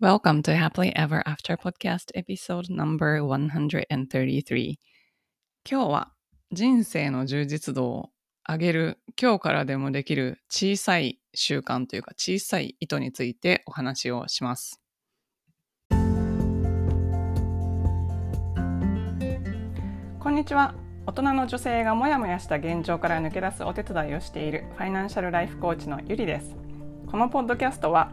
Welcome to Happily Ever After Podcast Episode number 133今日は人生の充実度を上げる今日からでもできる小さい習慣というか小さい意図についてお話をします。こんにちは。大人の女性がモヤモヤした現状から抜け出すお手伝いをしているファイナンシャルライフコーチのゆりです。このポッドキャストは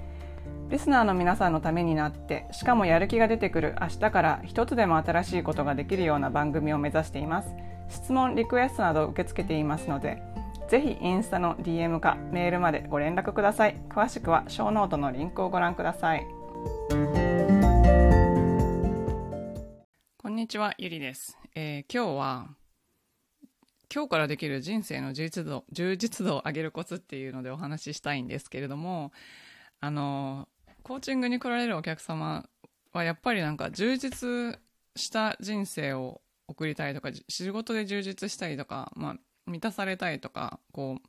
リスナーの皆さんのためになってしかもやる気が出てくる明日から一つでも新しいことができるような番組を目指しています。質問リクエストなど受け付けていますのでぜひインスタの DM かメールまでご連絡ください。詳しくはショーノートのリンクをご覧ください。こんにちはゆりです、えー、今日は今日からできる人生の充実度充実度を上げるコツっていうのでお話ししたいんですけれどもあのコーチングに来られるお客様はやっぱりなんか充実した人生を送りたいとか仕事で充実したいとか、まあ、満たされたいとかこう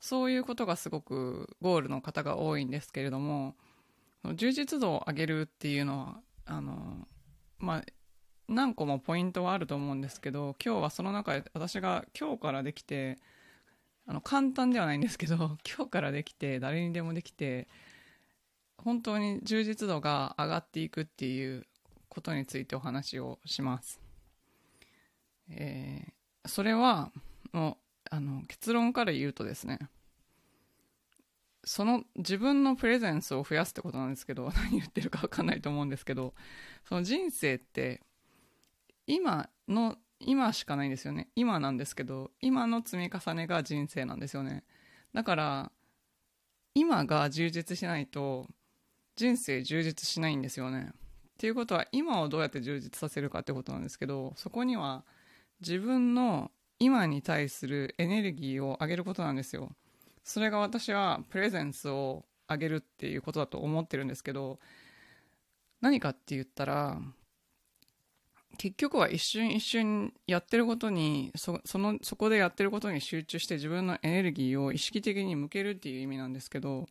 そういうことがすごくゴールの方が多いんですけれども充実度を上げるっていうのはあの、まあ、何個もポイントはあると思うんですけど今日はその中で私が今日からできてあの簡単ではないんですけど今日からできて誰にでもできて本当に充実度が上がっていくっていうことについてお話をします。えー、それはもうあの結論から言うとですねその自分のプレゼンスを増やすってことなんですけど 何言ってるか分かんないと思うんですけどその人生って今の今しかないんですよね今なんですけど今の積み重ねが人生なんですよねだから今が充実しないと人生充実しないんですよね。っていうことは今をどうやって充実させるかってことなんですけどそこには自分の今に対するエネルギーを上げることなんですよ。それが私はプレゼンスを上げるっていうことだと思ってるんですけど何かって言ったら結局は一瞬一瞬やってることにそのそこでやってることに集中して自分のエネルギーを意識的に向けるっていう意味なんですけど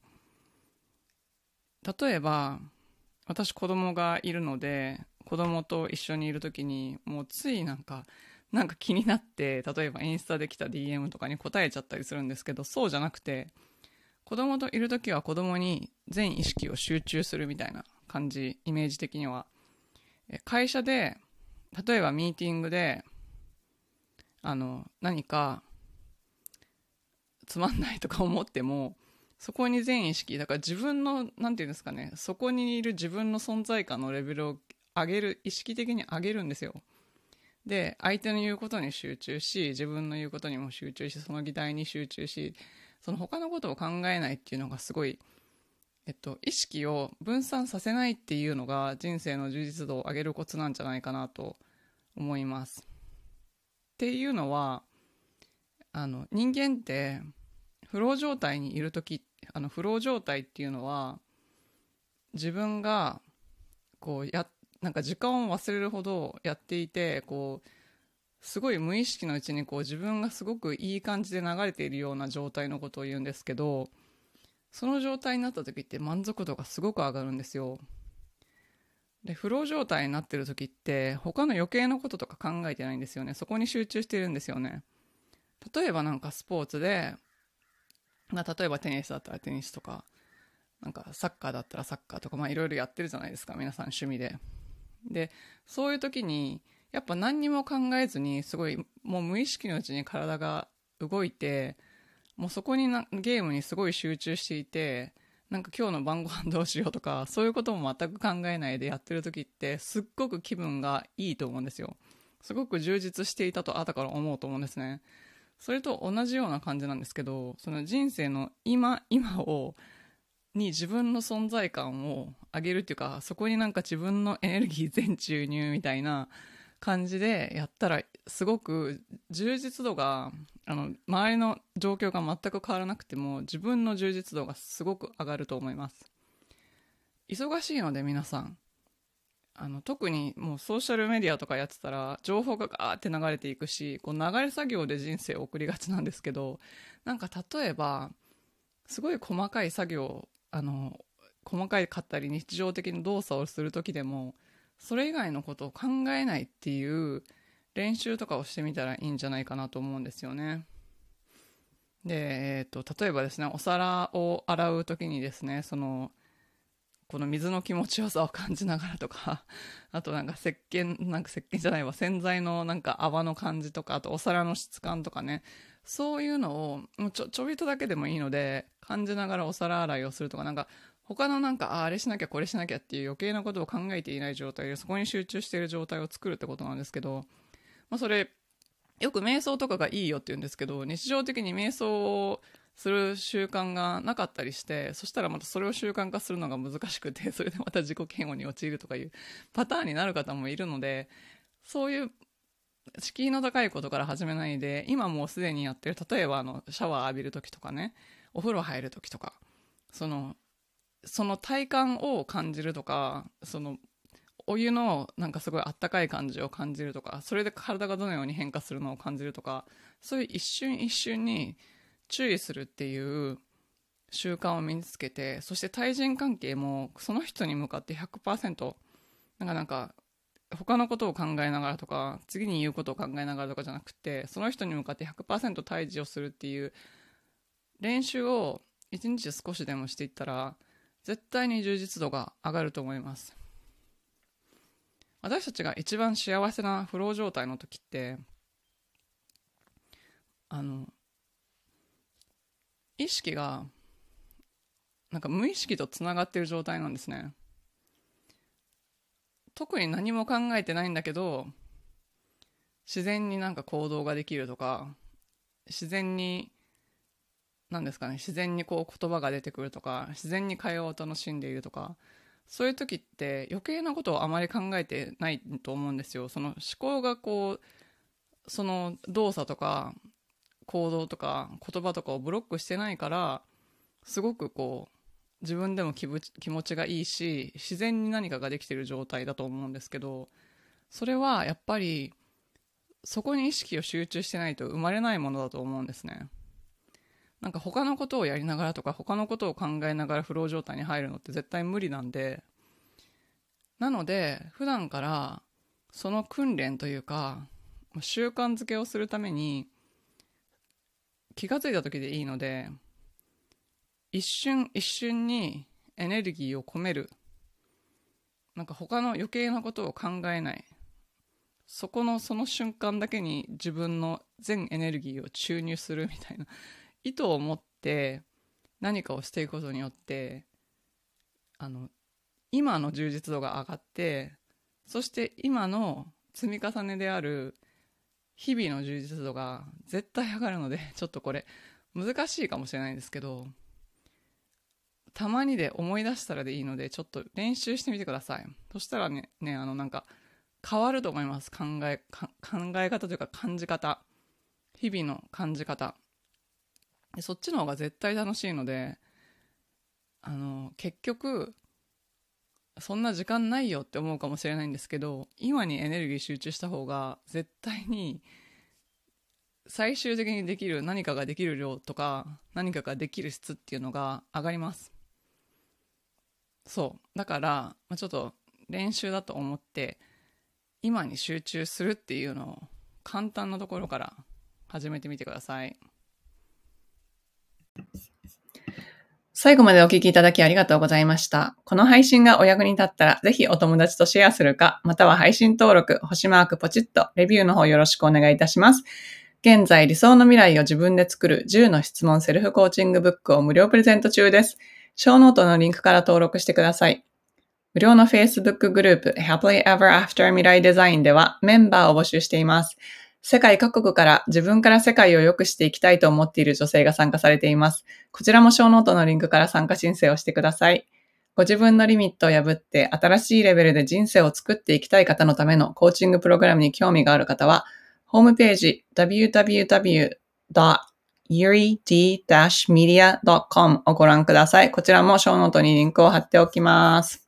例えば私子供がいるので子供と一緒にいる時にもうついなんかなんか気になって例えばインスタで来た DM とかに答えちゃったりするんですけどそうじゃなくて子供といる時は子供に全意識を集中するみたいな感じイメージ的には。会社で例えばミーティングであの何かつまんないとか思ってもそこに全意識だから自分の何て言うんですかねそこにいる自分の存在感のレベルを上げる意識的に上げるんですよで相手の言うことに集中し自分の言うことにも集中しその議題に集中しその他のことを考えないっていうのがすごい、えっと、意識を分散させないっていうのが人生の充実度を上げるコツなんじゃないかなと思います。っていうのはあの人間ってフロー状態にいる時あのフロー状態っていうのは自分がこうやなんか時間を忘れるほどやっていてこうすごい無意識のうちにこう自分がすごくいい感じで流れているような状態のことを言うんですけどその状態になった時って満足度がすごく上がるんですよ。でフロー状態になってる時って他の余計なこととか考えてないんですよね。そこに集中してるんですよね。例えばなんかスポーツで、例えばテニスだったらテニスとか、なんかサッカーだったらサッカーとか、まあいろいろやってるじゃないですか、皆さん趣味で。で、そういう時に、やっぱ何にも考えずに、すごい、もう無意識のうちに体が動いて、もうそこになゲームにすごい集中していて、なんか今日の晩ご飯どうしようとか、そういうことも全く考えないでやってる時って、すっごく気分がいいと思うんですよ。すごく充実していたと後から思うと思うんですね。それと同じような感じなんですけどその人生の今今をに自分の存在感を上げるっていうかそこになんか自分のエネルギー全注入みたいな感じでやったらすごく充実度があの周りの状況が全く変わらなくても自分の充実度がすごく上がると思います。忙しいので皆さんあの特にもうソーシャルメディアとかやってたら情報がガーって流れていくしこう流れ作業で人生を送りがちなんですけどなんか例えばすごい細かい作業あの細かいかったり日常的に動作をする時でもそれ以外のことを考えないっていう練習とかをしてみたらいいんじゃないかなと思うんですよね。で、えーと、例えばですねお皿を洗う時にですねそのこの水の気持ちよさを感じながらとか あとなんか石鹸なんか石鹸じゃないわ。洗剤のなんか泡の感じとかあとお皿の質感とかね。そういうのをちょちょびっとだけでもいいので感じながらお皿洗いをするとかなんか他のなんかああれしなきゃこれしなきゃっていう余計なことを考えていない状態でそこに集中している状態を作るってことなんですけど、まあ、それよく瞑想とかがいいよって言うんですけど日常的に瞑想をする習慣がなかったりしてそしたらまたそれを習慣化するのが難しくて それでまた自己嫌悪に陥るとかいうパターンになる方もいるのでそういう敷居の高いことから始めないで今もうすでにやってる例えばあのシャワー浴びる時とかねお風呂入る時とかそのその体感を感じるとかそのお湯のなんかすごいあったかい感じを感じるとかそれで体がどのように変化するのを感じるとかそういう一瞬一瞬に注意するっていう習慣を身につけてそして対人関係もその人に向かって100%なんかなんか他のことを考えながらとか次に言うことを考えながらとかじゃなくてその人に向かって100%対峙をするっていう練習を一日少しでもしていったら絶対に充実度が上がると思います。私たちが一番幸せなフロー状態の時ってあの意識がなんか無意識とつながってる状態なんですね。特に何も考えてないんだけど自然になんか行動ができるとか自然になんですかね自然にこう言葉が出てくるとか自然に会話を楽しんでいるとかそういう時って余計なことをあまり考えてないと思うんですよ。その思考がこうその動作とか行動とか言葉とかをブロックしてないからすごくこう自分でも気気持ちがいいし自然に何かができてる状態だと思うんですけどそれはやっぱりそこに意識を集中してないと生まれないものだと思うんですね。なんか他のことをやりながらとか他のことを考えながらフロー状態に入るのって絶対無理なんでなので普段からその訓練というか習慣づけをするために気が付いた時でいいので一瞬一瞬にエネルギーを込める。なんか他の余計なことを考えない。そこのその瞬間だけに自分の全エネルギーを注入するみたいな。意図を持って何かをしていくことによってあの今の充実度が上がってそして今の積み重ねである日々の充実度が絶対上がるので ちょっとこれ難しいかもしれないんですけどたまにで思い出したらでいいのでちょっと練習してみてください。そしたらねねあのなんか変わると思います。考え考え方というか感じ方。日々の感じ方。でそっちの方が絶対楽しいのであの結局そんな時間ないよって思うかもしれないんですけど今にエネルギー集中した方が絶対に最終的にできる何かができる量とか何かができる質っていうのが上がりますそうだから、まあ、ちょっと練習だと思って今に集中するっていうのを簡単なところから始めてみてください。最後までお聞きいただきありがとうございました。この配信がお役に立ったら、ぜひお友達とシェアするか、または配信登録、星マークポチッと、レビューの方よろしくお願いいたします。現在、理想の未来を自分で作る10の質問セルフコーチングブックを無料プレゼント中です。 show note のリンクから登録してください。無料の Facebook グループ Happily Ever After 未来デザインではメンバーを募集しています。世界各国から自分から世界を良くしていきたいと思っている女性が参加されています。こちらも show note のリンクから参加申請をしてください。ご自分のリミットを破って新しいレベルで人生を作っていきたい方のためのコーチングプログラムに興味がある方は、ホームページ www.yuri-media.com をご覧ください。こちらも show note にリンクを貼っておきます。